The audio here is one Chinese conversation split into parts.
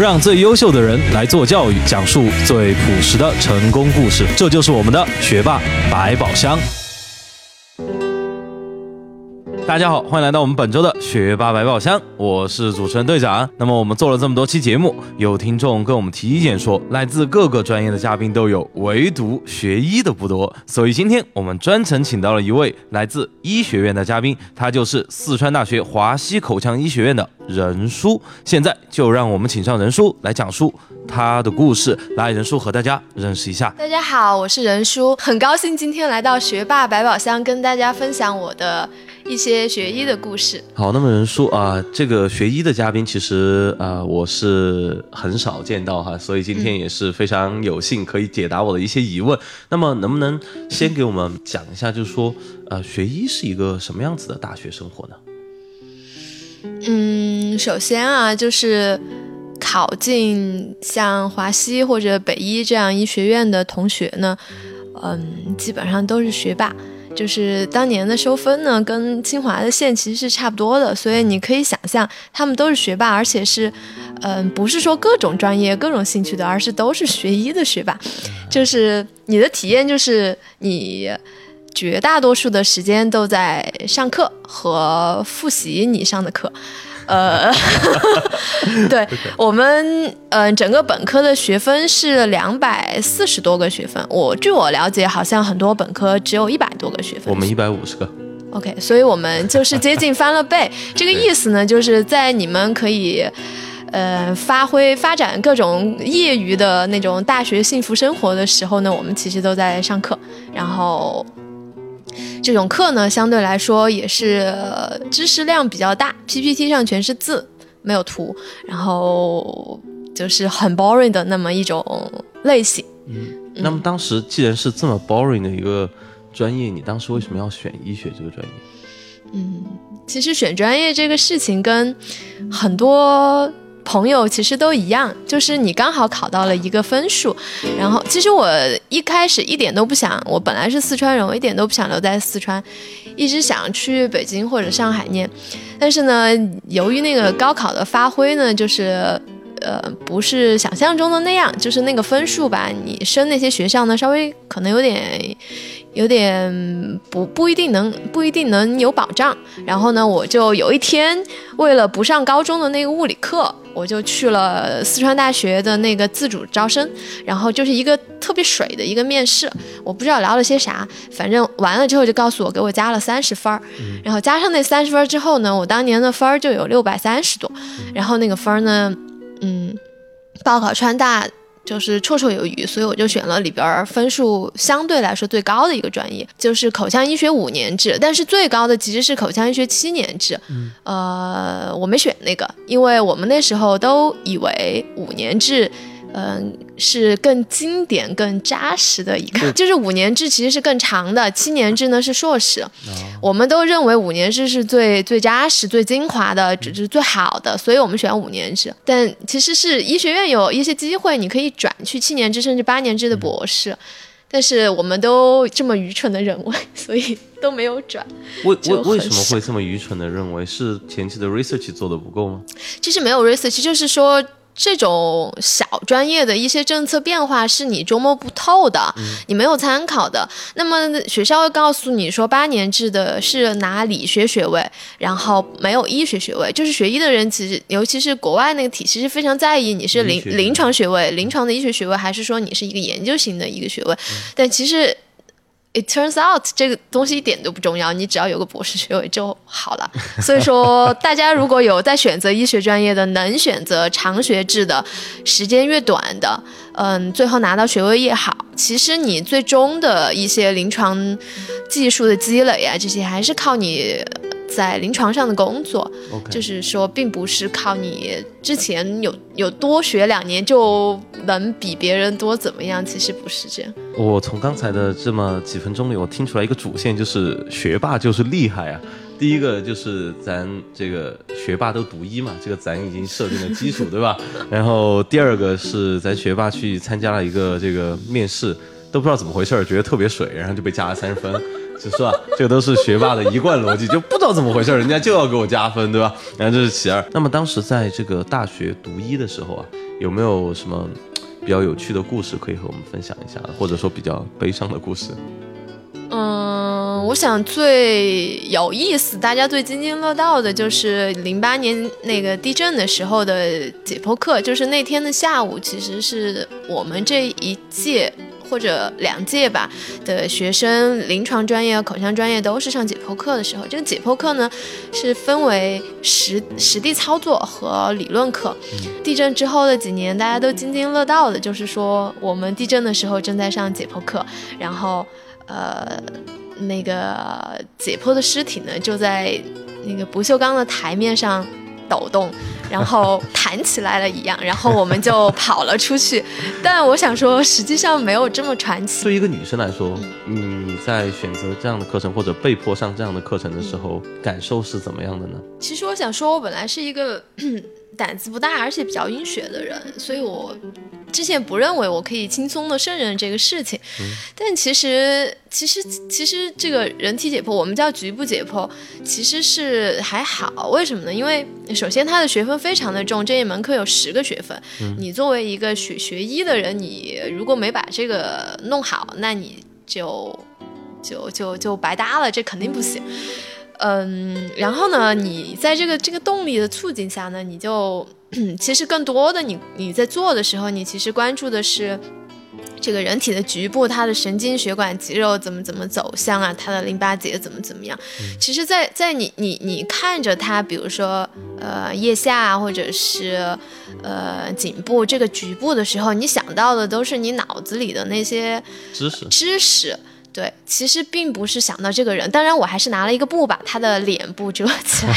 让最优秀的人来做教育，讲述最朴实的成功故事。这就是我们的学霸百宝箱。大家好，欢迎来到我们本周的学霸百宝箱，我是主持人队长。那么我们做了这么多期节目，有听众跟我们提意见说，来自各个专业的嘉宾都有，唯独学医的不多。所以今天我们专程请到了一位来自医学院的嘉宾，他就是四川大学华西口腔医学院的任叔。现在就让我们请上任叔来讲述他的故事。来，任叔和大家认识一下。大家好，我是任叔，很高兴今天来到学霸百宝箱，跟大家分享我的一些学医的故事。好，那么仁叔啊、这个学医的嘉宾其实呃我是很少见到哈，所以今天也是非常有幸可以解答我的一些疑问。那么能不能先给我们讲一下，就是说呃学医是一个什么样子的大学生活呢？嗯，首先啊，就是考进像华西或者北医这样医学院的同学呢，嗯，基本上都是学霸。就是当年的收分呢，跟清华的线其实是差不多的，所以你可以想象，他们都是学霸，而且是，嗯，不是说各种专业、各种兴趣的，而是都是学医的学霸。就是你的体验，就是你绝大多数的时间都在上课和复习你上的课。呃，对我们，呃，整个本科的学分是两百四十多个学分。我据我了解，好像很多本科只有一百多个学分。我们一百五十个，OK，所以我们就是接近翻了倍。这个意思呢，就是在你们可以。呃，发挥发展各种业余的那种大学幸福生活的时候呢，我们其实都在上课，然后这种课呢，相对来说也是呃知识量比较大，PPT 上全是字，没有图，然后就是很 boring 的那么一种类型。嗯那么当时既然是这么 boring 的一个专业，你当时为什么要选医学这个专业？嗯其实选专业这个事情跟很多朋友其实都一样，就是你刚好考到了一个分数，然后其实我一开始一点都不想，我本来是四川人，我一点都不想留在四川，一直想去北京或者上海念，但是呢，由于那个高考的发挥呢，就是。呃，不是想象中的那样，就是那个分数吧，你升那些学校呢，稍微可能有点有点不不一定能不一定能有保障。然后呢，我就有一天为了不上高中的那个物理课，我就去了四川大学的那个自主招生，然后就是一个特别水的一个面试，我不知道聊了些啥，反正完了之后就告诉我给我加了三十分儿，然后加上那三十分儿之后呢，我当年的分儿就有六百三十多，然后那个分儿呢，嗯，报考川大。就是绰绰有余，所以我就选了里边分数相对来说最高的一个专业，就是口腔医学五年制，但是最高的其实是口腔医学七年制。呃，我没选那个，因为我们那时候都以为五年制。嗯，是更经典、更扎实的一个，就是五年制其实是更长的，七年制呢是硕士。我们都认为五年制是最最扎实、最精华的，只是最好的，所以我们选五年制。但其实是医学院有一些机会，你可以转去七年制甚至八年制的博士，但是我们都这么愚蠢的认为，所以都没有转。为为为什么会这么愚蠢的认为是前期的 research 做的不够吗？其实没有 research，就是说。这种小专业的一些政策变化是你琢磨不透的，你没有参考的。那么学校会告诉你说，八年制的是拿理学学位，然后没有医学学位。就是学医的人，其实尤其是国外那个体系是非常在意你是临临床学位、临床的医学学位，还是说你是一个研究型的一个学位。但其实 it turns out 这个东西一点都不重要，你只要有个博士学位就好了。所以说，大家如果有在选择医学专业的，能选择长学制的，时间越短的，嗯，最后拿到学位越好。其实你最终的一些临床技术的积累啊，这些还是靠你在临床上的工作。就是说，并不是靠你之前有有多学两年就能比别人多怎么样，其实不是这样。我从刚才的这么几分钟里，我听出来一个主线，就是学霸就是厉害啊。第一个就是咱这个学霸都读医嘛，这个咱已经设定了基础，对吧？然后第二个是咱学霸去参加了一个这个面试，都不知道怎么回事儿，觉得特别水，然后就被加了三十分。是吧？这个都是学霸的一贯逻辑，就不知道怎么回事，人家就要给我加分，对吧？然后这是其二。那么当时在这个大学读医的时候啊，有没有什么比较有趣的故事可以和我们分享一下，或者说比较悲伤的故事？嗯，我想最有意思，大家最津津乐道的就是零八年那个地震的时候的解剖课，就是那天的下午，其实是我们这一届。或者两届吧的学生，临床专业和口腔专业都是上解剖课的时候，这个解剖课呢是分为实实地操作和理论课。地震之后的几年，大家都津津乐道的，就是说我们地震的时候正在上解剖课，然后呃那个解剖的尸体呢就在那个不锈钢的台面上抖动。然后弹起来了一样，然后我们就跑了出去。但我想说，实际上没有这么传奇。对一个女生来说，你在选择这样的课程或者被迫上这样的课程的时候，感受是怎么样的呢？其实我想说，我本来是一个 胆子不大，而且比较阴血的人，所以我。之前不认为我可以轻松的胜任这个事情，但其实其实其实这个人体解剖，我们叫局部解剖，其实是还好。为什么呢？因为首先它的学分非常的重，这一门课有十个学分。你作为一个学学医的人，你如果没把这个弄好，那你就就就就白搭了，这肯定不行。嗯，然后呢，你在这个这个动力的促进下呢，你就。其实更多的，你你在做的时候，你其实关注的是这个人体的局部，它的神经、血管、肌肉怎么怎么走向啊，它的淋巴结怎么怎么样。其实，在在你你你看着它，比如说呃腋下或者是呃颈部这个局部的时候，你想到的都是你脑子里的那些知识知识。对，其实并不是想到这个人，当然我还是拿了一个布把他的脸部遮起来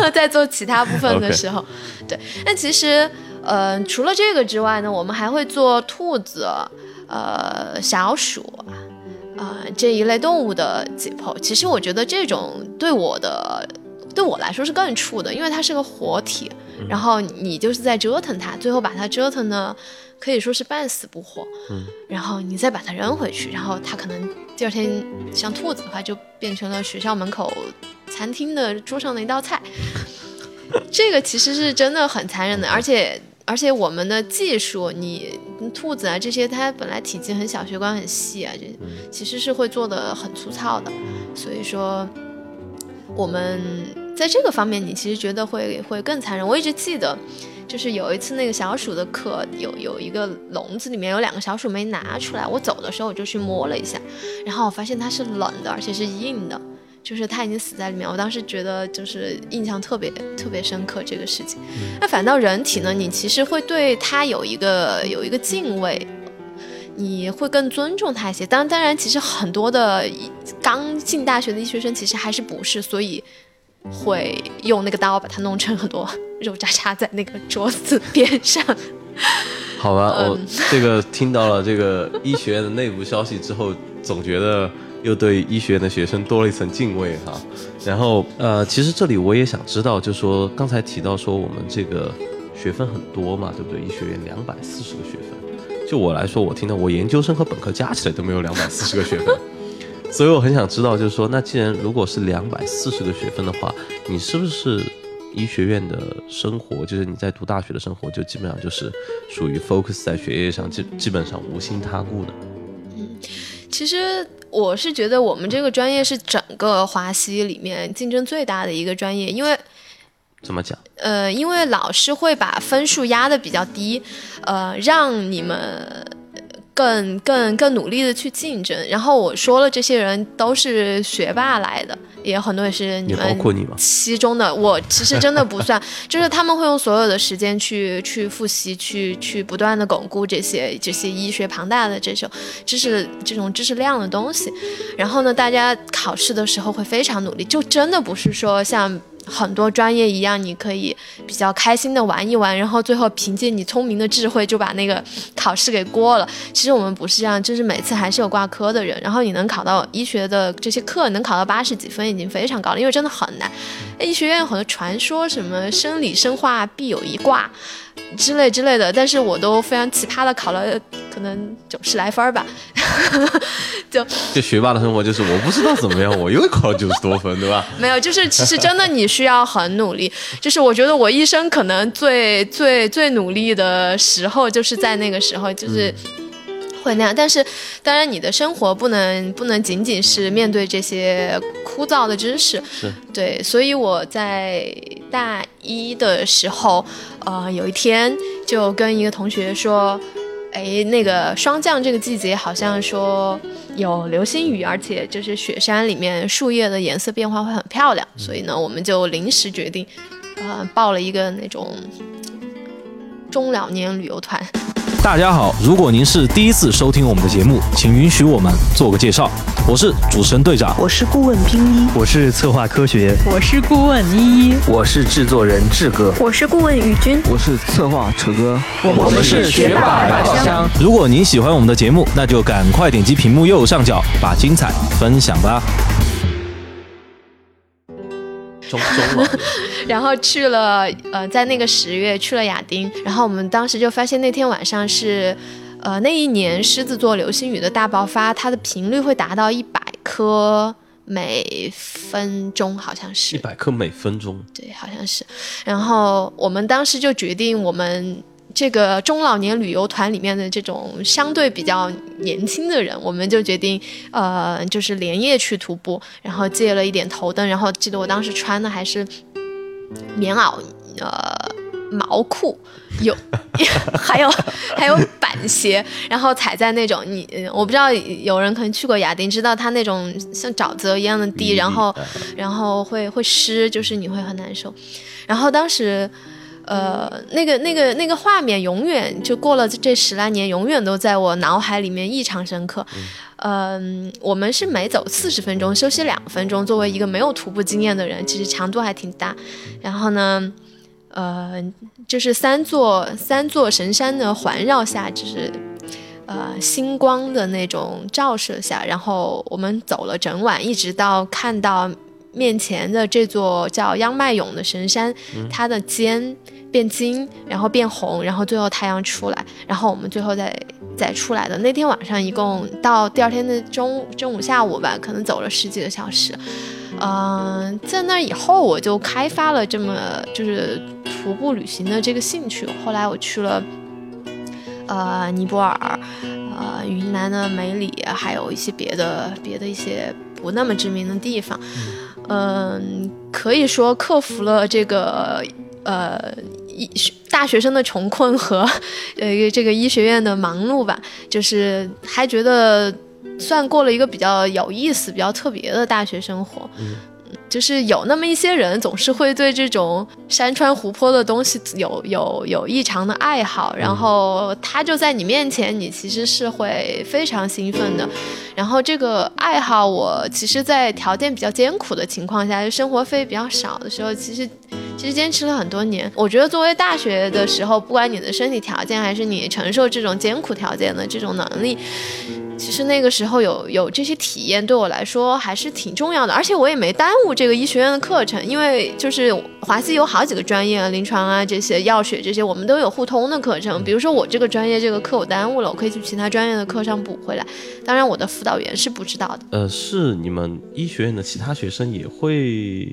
的，在做其他部分的时候，对。那其实，呃，除了这个之外呢，我们还会做兔子、呃小鼠啊这一类动物的解剖。其实我觉得这种对我的对我来说是更触的，因为它是个活体，然后你就是在折腾它，最后把它折腾的。可以说是半死不活，嗯，然后你再把它扔回去，然后它可能第二天像兔子的话，就变成了学校门口餐厅的桌上的一道菜。这个其实是真的很残忍的，而且而且我们的技术，你兔子啊这些，它本来体积很小，血管很细啊，这其实是会做的很粗糙的。所以说，我们在这个方面，你其实觉得会会更残忍。我一直记得。就是有一次那个小鼠的课，有有一个笼子里面有两个小鼠没拿出来，我走的时候我就去摸了一下，然后我发现它是冷的，而且是硬的，就是它已经死在里面。我当时觉得就是印象特别特别深刻这个事情。那反倒人体呢，你其实会对它有一个有一个敬畏，你会更尊重它一些。当当然，其实很多的刚进大学的医学生其实还是不是，所以。会用那个刀把它弄成很多肉渣渣在那个桌子边上。好吧，我这个听到了这个医学院的内部消息之后，总觉得又对医学院的学生多了一层敬畏哈。然后呃，其实这里我也想知道，就说刚才提到说我们这个学分很多嘛，对不对？医学院两百四十个学分，就我来说，我听到我研究生和本科加起来都没有两百四十个学分。所以我很想知道，就是说，那既然如果是两百四十个学分的话，你是不是医学院的生活，就是你在读大学的生活，就基本上就是属于 focus 在学业上，基基本上无心他顾的？嗯，其实我是觉得我们这个专业是整个华西里面竞争最大的一个专业，因为怎么讲？呃，因为老师会把分数压的比较低，呃，让你们。更更更努力的去竞争，然后我说了，这些人都是学霸来的，也有很多也是你们其中的。我其实真的不算，就是他们会用所有的时间去去复习，去去不断的巩固这些这些医学庞大的这种知识这种知识量的东西。然后呢，大家考试的时候会非常努力，就真的不是说像。很多专业一样，你可以比较开心的玩一玩，然后最后凭借你聪明的智慧就把那个考试给过了。其实我们不是这样，就是每次还是有挂科的人。然后你能考到医学的这些课，能考到八十几分已经非常高了，因为真的很难。医学院有很多传说，什么生理生化必有一挂，之类之类的，但是我都非常奇葩的考了可能九十来分儿吧，就就学霸的生活就是我不知道怎么样，我又考了九十多分，对吧？没有，就是其实真的你需要很努力，就是我觉得我一生可能最最最努力的时候就是在那个时候，就是。会那样，但是当然，你的生活不能不能仅仅是面对这些枯燥的知识，对，所以我在大一的时候，呃，有一天就跟一个同学说，哎，那个霜降这个季节好像说有流星雨，而且就是雪山里面树叶的颜色变化会很漂亮，所以呢，我们就临时决定，呃，报了一个那种中老年旅游团。大家好，如果您是第一次收听我们的节目，请允许我们做个介绍。我是主持人队长，我是顾问冰一，我是策划科学，我是顾问依依，我是制作人志哥，我是顾问宇军，我是策划扯哥，我们是学霸百宝箱。如果您喜欢我们的节目，那就赶快点击屏幕右上角，把精彩分享吧。中中了。然后去了，呃，在那个十月去了亚丁，然后我们当时就发现那天晚上是，呃，那一年狮子座流星雨的大爆发，它的频率会达到一百颗每分钟，好像是。一百颗每分钟。对，好像是。然后我们当时就决定，我们这个中老年旅游团里面的这种相对比较年轻的人，我们就决定，呃，就是连夜去徒步，然后借了一点头灯，然后记得我当时穿的还是。棉袄，呃，毛裤，有，还有还有板鞋，然后踩在那种你，我不知道有人可能去过亚丁，知道它那种像沼泽一样的地，然后然后会会湿，就是你会很难受。然后当时，呃，那个那个那个画面永远就过了这十来年，永远都在我脑海里面异常深刻。嗯，我们是每走四十分钟休息两分钟。作为一个没有徒步经验的人，其实强度还挺大。然后呢，呃，就是三座三座神山的环绕下，就是呃星光的那种照射下，然后我们走了整晚，一直到看到面前的这座叫央迈勇的神山，它的尖变金，然后变红，然后最后太阳出来，然后我们最后再。再出来的那天晚上，一共到第二天的中中午下午吧，可能走了十几个小时。嗯，在那以后，我就开发了这么就是徒步旅行的这个兴趣。后来我去了，呃，尼泊尔，呃，云南的梅里，还有一些别的别的一些不那么知名的地方。嗯，可以说克服了这个呃。医大学生的穷困和，呃，这个医学院的忙碌吧，就是还觉得算过了一个比较有意思、比较特别的大学生活。嗯，就是有那么一些人，总是会对这种山川湖泊的东西有有有异常的爱好，然后他就在你面前，你其实是会非常兴奋的。然后这个爱好，我其实，在条件比较艰苦的情况下，就生活费比较少的时候，其实。其实坚持了很多年，我觉得作为大学的时候，不管你的身体条件还是你承受这种艰苦条件的这种能力，其实那个时候有有这些体验对我来说还是挺重要的。而且我也没耽误这个医学院的课程，因为就是华西有好几个专业，临床啊这些药学这些，我们都有互通的课程。比如说我这个专业这个课我耽误了，我可以去其他专业的课上补回来。当然我的辅导员是不知道的。呃，是你们医学院的其他学生也会。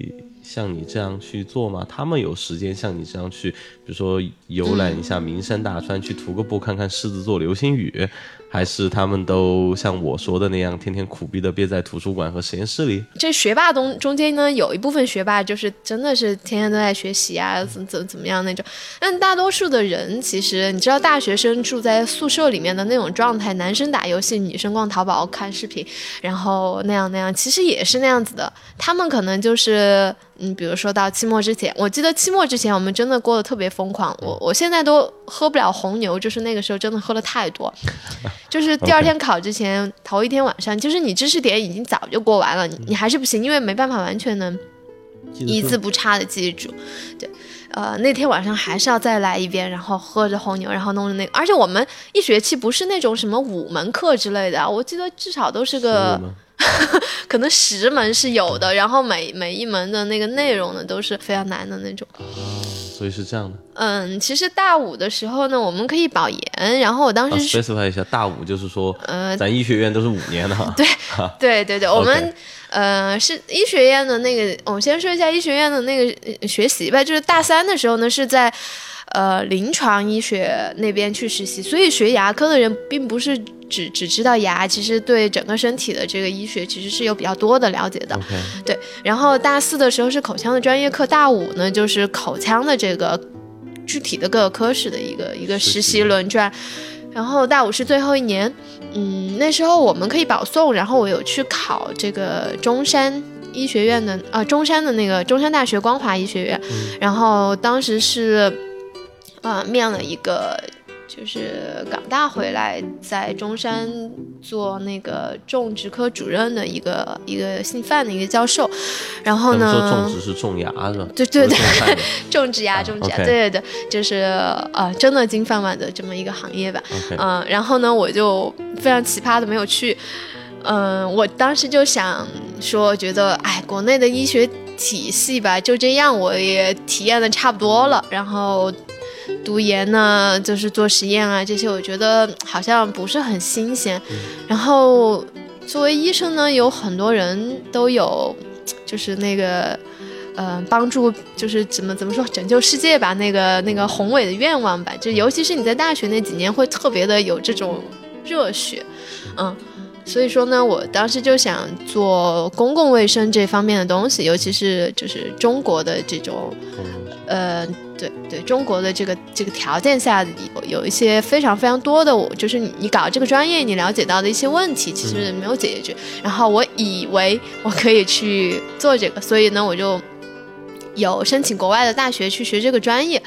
像你这样去做吗？他们有时间像你这样去，比如说游览一下名山大川，去徒个步，看看狮子座流星雨。还是他们都像我说的那样，天天苦逼的憋在图书馆和实验室里。这学霸中中间呢，有一部分学霸就是真的是天天都在学习啊，怎怎怎么样那种。但大多数的人，其实你知道，大学生住在宿舍里面的那种状态，男生打游戏，女生逛淘宝看视频，然后那样那样，其实也是那样子的。他们可能就是，嗯，比如说到期末之前，我记得期末之前我们真的过得特别疯狂。我我现在都喝不了红牛，就是那个时候真的喝了太多。就是第二天考之前，头一天晚上，就是你知识点已经早就过完了，你你还是不行，因为没办法完全能一字不差的记住。对，呃，那天晚上还是要再来一遍，然后喝着红牛，然后弄着那个，而且我们一学期不是那种什么五门课之类的，我记得至少都是个，可能十门是有的，然后每每一门的那个内容呢都是非常难的那种。所以是这样的。嗯，其实大五的时候呢，我们可以保研，然后我当时是、啊、specify 一下，大五就是说，呃，咱医学院都是五年的哈。对，对对对，我们呃是医学院的那个，我们先说一下医学院的那个学习吧，就是大三的时候呢是在。呃，临床医学那边去实习，所以学牙科的人并不是只只知道牙，其实对整个身体的这个医学其实是有比较多的了解的。对，然后大四的时候是口腔的专业课，大五呢就是口腔的这个具体的各个科室的一个一个实习轮转，然后大五是最后一年，嗯，那时候我们可以保送，然后我有去考这个中山。医学院的呃，中山的那个中山大学光华医学院，嗯、然后当时是。啊、呃，面了一个就是港大回来，在中山做那个种植科主任的一个一个姓范的一个教授，然后呢，说种植是种牙是吧？对对对，种植牙，种植牙.对对对，就是呃，真的金饭碗的这么一个行业吧。嗯、然后呢，我就非常奇葩的没有去，嗯、呃，我当时就想说，觉得哎，国内的医学体系吧，就这样，我也体验的差不多了，然后。读研呢，就是做实验啊，这些我觉得好像不是很新鲜。嗯、然后作为医生呢，有很多人都有，就是那个，呃，帮助，就是怎么怎么说，拯救世界吧，那个那个宏伟的愿望吧。就尤其是你在大学那几年，会特别的有这种热血，嗯。所以说呢，我当时就想做公共卫生这方面的东西，尤其是就是中国的这种，呃，对对，中国的这个这个条件下有有一些非常非常多的，我就是你你搞这个专业，你了解到的一些问题，其实没有解决。然后我以为我可以去做这个，所以呢，我就。有申请国外的大学去学这个专业，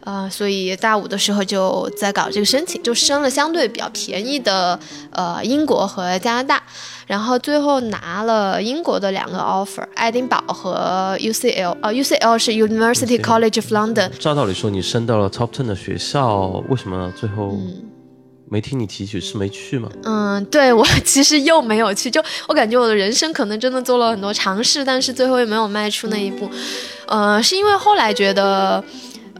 呃，所以大五的时候就在搞这个申请，就申了相对比较便宜的呃英国和加拿大，然后最后拿了英国的两个 offer，爱丁堡和 UCL，呃，UCL 是 University College of London。照道理说，你升到了 top ten 的学校，为什么最后？没听你提起，是没去吗？嗯，对我 其实又没有去，就我感觉我的人生可能真的做了很多尝试，但是最后也没有迈出那一步。呃，是因为后来觉得，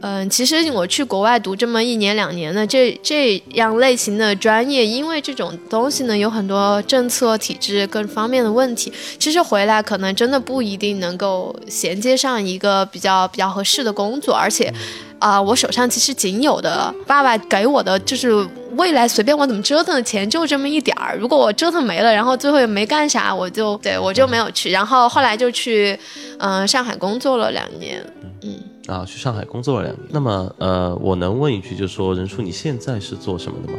嗯、呃，其实我去国外读这么一年两年的这这样类型的专业，因为这种东西呢有很多政策、体制各方面的问题，其实回来可能真的不一定能够衔接上一个比较比较合适的工作，而且。啊、呃，我手上其实仅有的爸爸给我的就是未来随便我怎么折腾的钱就这么一点儿。如果我折腾没了，然后最后也没干啥，我就对我就没有去。然后后来就去嗯、呃、上海工作了两年。嗯啊，去上海工作了两年。那么呃，我能问一句，就是说任叔你现在是做什么的吗？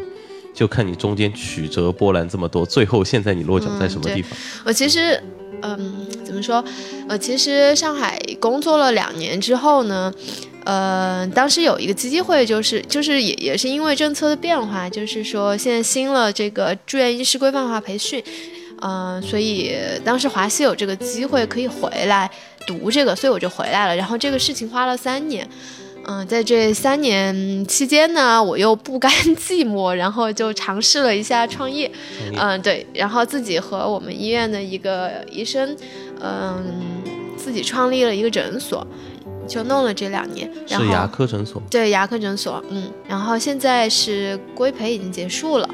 就看你中间曲折波澜这么多，最后现在你落脚在什么地方？嗯、我其实。嗯，怎么说？我，其实上海工作了两年之后呢，呃，当时有一个机会，就是就是也也是因为政策的变化，就是说现在新了这个住院医师规范化培训，嗯、呃，所以当时华西有这个机会可以回来读这个，所以我就回来了。然后这个事情花了三年。嗯，在这三年期间呢，我又不甘寂寞，然后就尝试了一下创业。嗯，对，然后自己和我们医院的一个医生，嗯，自己创立了一个诊所，就弄了这两年。然后是牙科诊所。对，牙科诊所。嗯，然后现在是规培已经结束了，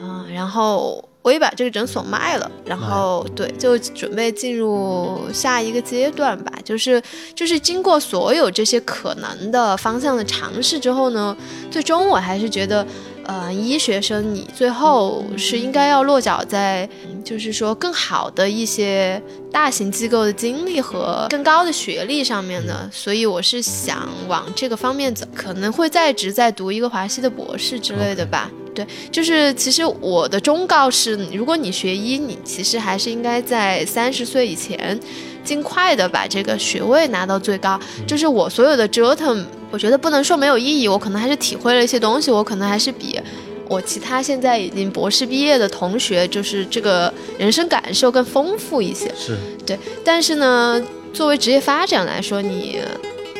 嗯，然后。我也把这个诊所卖了，然后对，就准备进入下一个阶段吧。就是就是经过所有这些可能的方向的尝试之后呢，最终我还是觉得，呃，医学生你最后是应该要落脚在，就是说更好的一些大型机构的经历和更高的学历上面的。所以我是想往这个方面走，可能会在职再读一个华西的博士之类的吧。对，就是其实我的忠告是，如果你学医，你其实还是应该在三十岁以前，尽快的把这个学位拿到最高。就是我所有的折腾，我觉得不能说没有意义，我可能还是体会了一些东西，我可能还是比我其他现在已经博士毕业的同学，就是这个人生感受更丰富一些。是对，但是呢，作为职业发展来说，你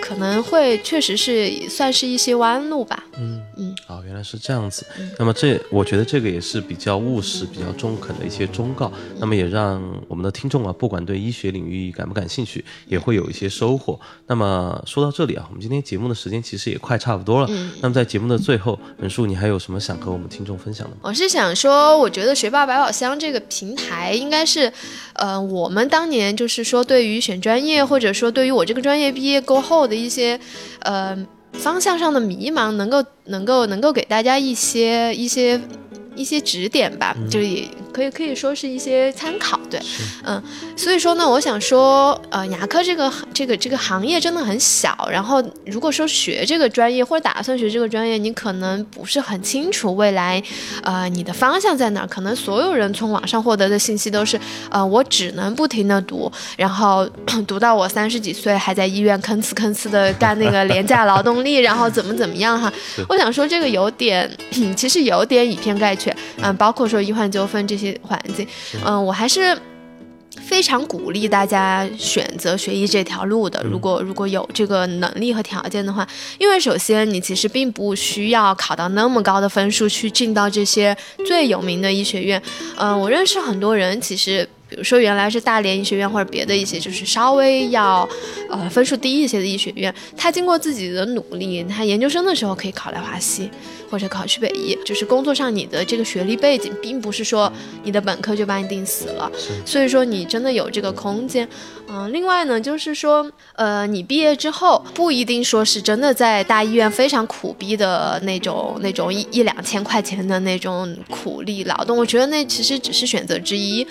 可能会确实是算是一些弯路吧。嗯嗯，哦，原来是这样子。那么这，我觉得这个也是比较务实、比较中肯的一些忠告。那么也让我们的听众啊，不管对医学领域感不感兴趣，也会有一些收获。那么说到这里啊，我们今天节目的时间其实也快差不多了。嗯。那么在节目的最后，任树，你还有什么想和我们听众分享的吗？我是想说，我觉得学霸百宝箱这个平台应该是，呃，我们当年就是说，对于选专业，或者说对于我这个专业毕业过后的一些，呃。方向上的迷茫，能够能够能够给大家一些一些一些指点吧，就也。可以可以说是一些参考，对，嗯，所以说呢，我想说，呃，牙科这个这个这个行业真的很小，然后如果说学这个专业或者打算学这个专业，你可能不是很清楚未来，呃，你的方向在哪？可能所有人从网上获得的信息都是，呃，我只能不停的读，然后 读到我三十几岁还在医院吭哧吭哧的干那个廉价劳动力，然后怎么怎么样哈？我想说这个有点，其实有点以偏概全，嗯，包括说医患纠纷这些。些环境，嗯，我还是非常鼓励大家选择学医这条路的。如果如果有这个能力和条件的话，因为首先你其实并不需要考到那么高的分数去进到这些最有名的医学院。嗯，我认识很多人，其实比如说原来是大连医学院或者别的一些，就是稍微要呃分数低一些的医学院，他经过自己的努力，他研究生的时候可以考来华西。或者考去北医，就是工作上你的这个学历背景，并不是说你的本科就把你定死了，所以说你真的有这个空间。嗯，另外呢，就是说，呃，你毕业之后不一定说是真的在大医院非常苦逼的那种那种一一两千块钱的那种苦力劳动，我觉得那其实只是选择之一。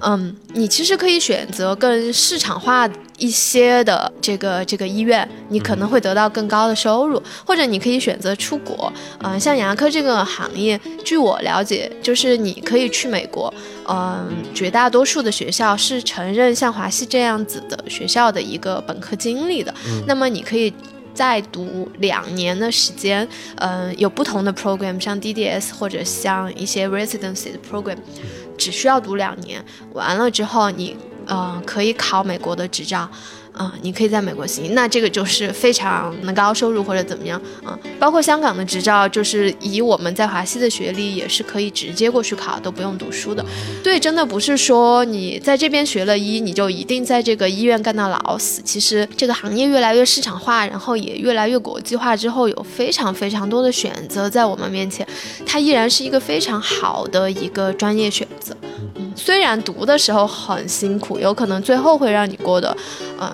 嗯，你其实可以选择更市场化一些的这个这个医院，你可能会得到更高的收入，或者你可以选择出国。嗯。像牙科这个行业，据我了解，就是你可以去美国，嗯，绝大多数的学校是承认像华西这样子的学校的一个本科经历的。那么你可以再读两年的时间，嗯，有不同的 program，像 DDS 或者像一些 residency 的 program，只需要读两年，完了之后你，呃，可以考美国的执照。嗯，你可以在美国行，那这个就是非常能高收入或者怎么样，嗯，包括香港的执照，就是以我们在华西的学历也是可以直接过去考，都不用读书的。对，真的不是说你在这边学了医，你就一定在这个医院干到老死。其实这个行业越来越市场化，然后也越来越国际化之后，有非常非常多的选择在我们面前，它依然是一个非常好的一个专业选择。嗯，虽然读的时候很辛苦，有可能最后会让你过得，嗯。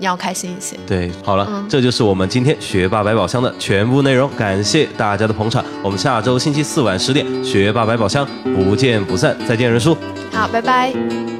要开心一些。对，好了，这就是我们今天学霸百宝箱的全部内容。感谢大家的捧场，我们下周星期四晚十点学霸百宝箱不见不散。再见，人叔。好，拜拜。